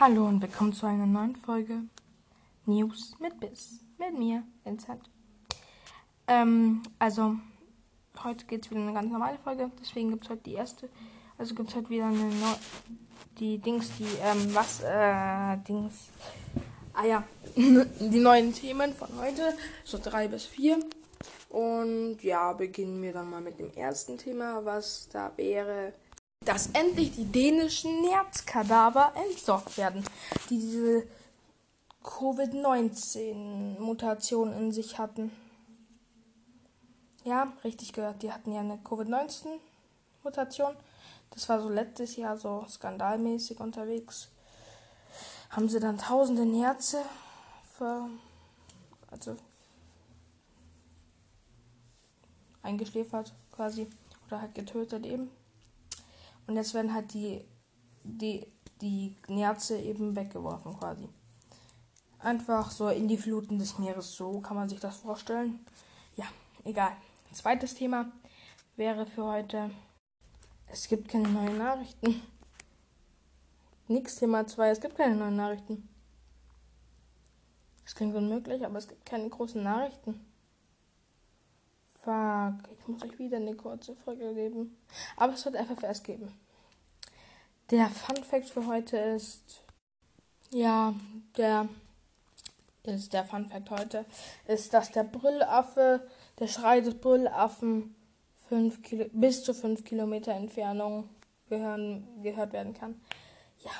Hallo und willkommen zu einer neuen Folge News mit Biss. Mit mir, Vincent. Ähm, also, heute geht es wieder eine ganz normale Folge, deswegen gibt es heute die erste. Also gibt es heute wieder eine neue. Die Dings, die, ähm, was, äh, Dings. Ah ja, die neuen Themen von heute, so drei bis vier. Und ja, beginnen wir dann mal mit dem ersten Thema, was da wäre dass endlich die dänischen Nerzkadaver entsorgt werden, die diese Covid-19-Mutation in sich hatten. Ja, richtig gehört, die hatten ja eine Covid-19-Mutation. Das war so letztes Jahr so skandalmäßig unterwegs. Haben sie dann tausende Nerze für, also eingeschläfert quasi oder halt getötet eben. Und jetzt werden halt die, die, die Nerze eben weggeworfen quasi. Einfach so in die Fluten des Meeres. So kann man sich das vorstellen. Ja, egal. Zweites Thema wäre für heute. Es gibt keine neuen Nachrichten. Nix Thema 2. Es gibt keine neuen Nachrichten. Es klingt unmöglich, aber es gibt keine großen Nachrichten. Fuck, muss euch wieder eine kurze Folge geben. Aber es wird FFS geben. Der Fun Fact für heute ist, ja, der ist der Fun Fact heute, ist, dass der Brüllaffe, der Schrei des Brüllaffen fünf Kilo, bis zu 5 Kilometer Entfernung gehören, gehört werden kann. Ja.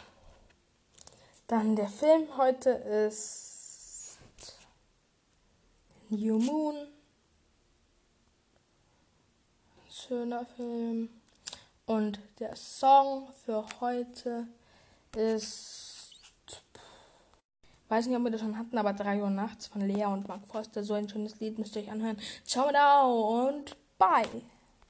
Dann der Film heute ist New Moon. Schöner Film. Und der Song für heute ist. Weiß nicht, ob wir das schon hatten, aber 3 Uhr nachts von Lea und Mark Forster. So ein schönes Lied müsst ihr euch anhören. Ciao und bye.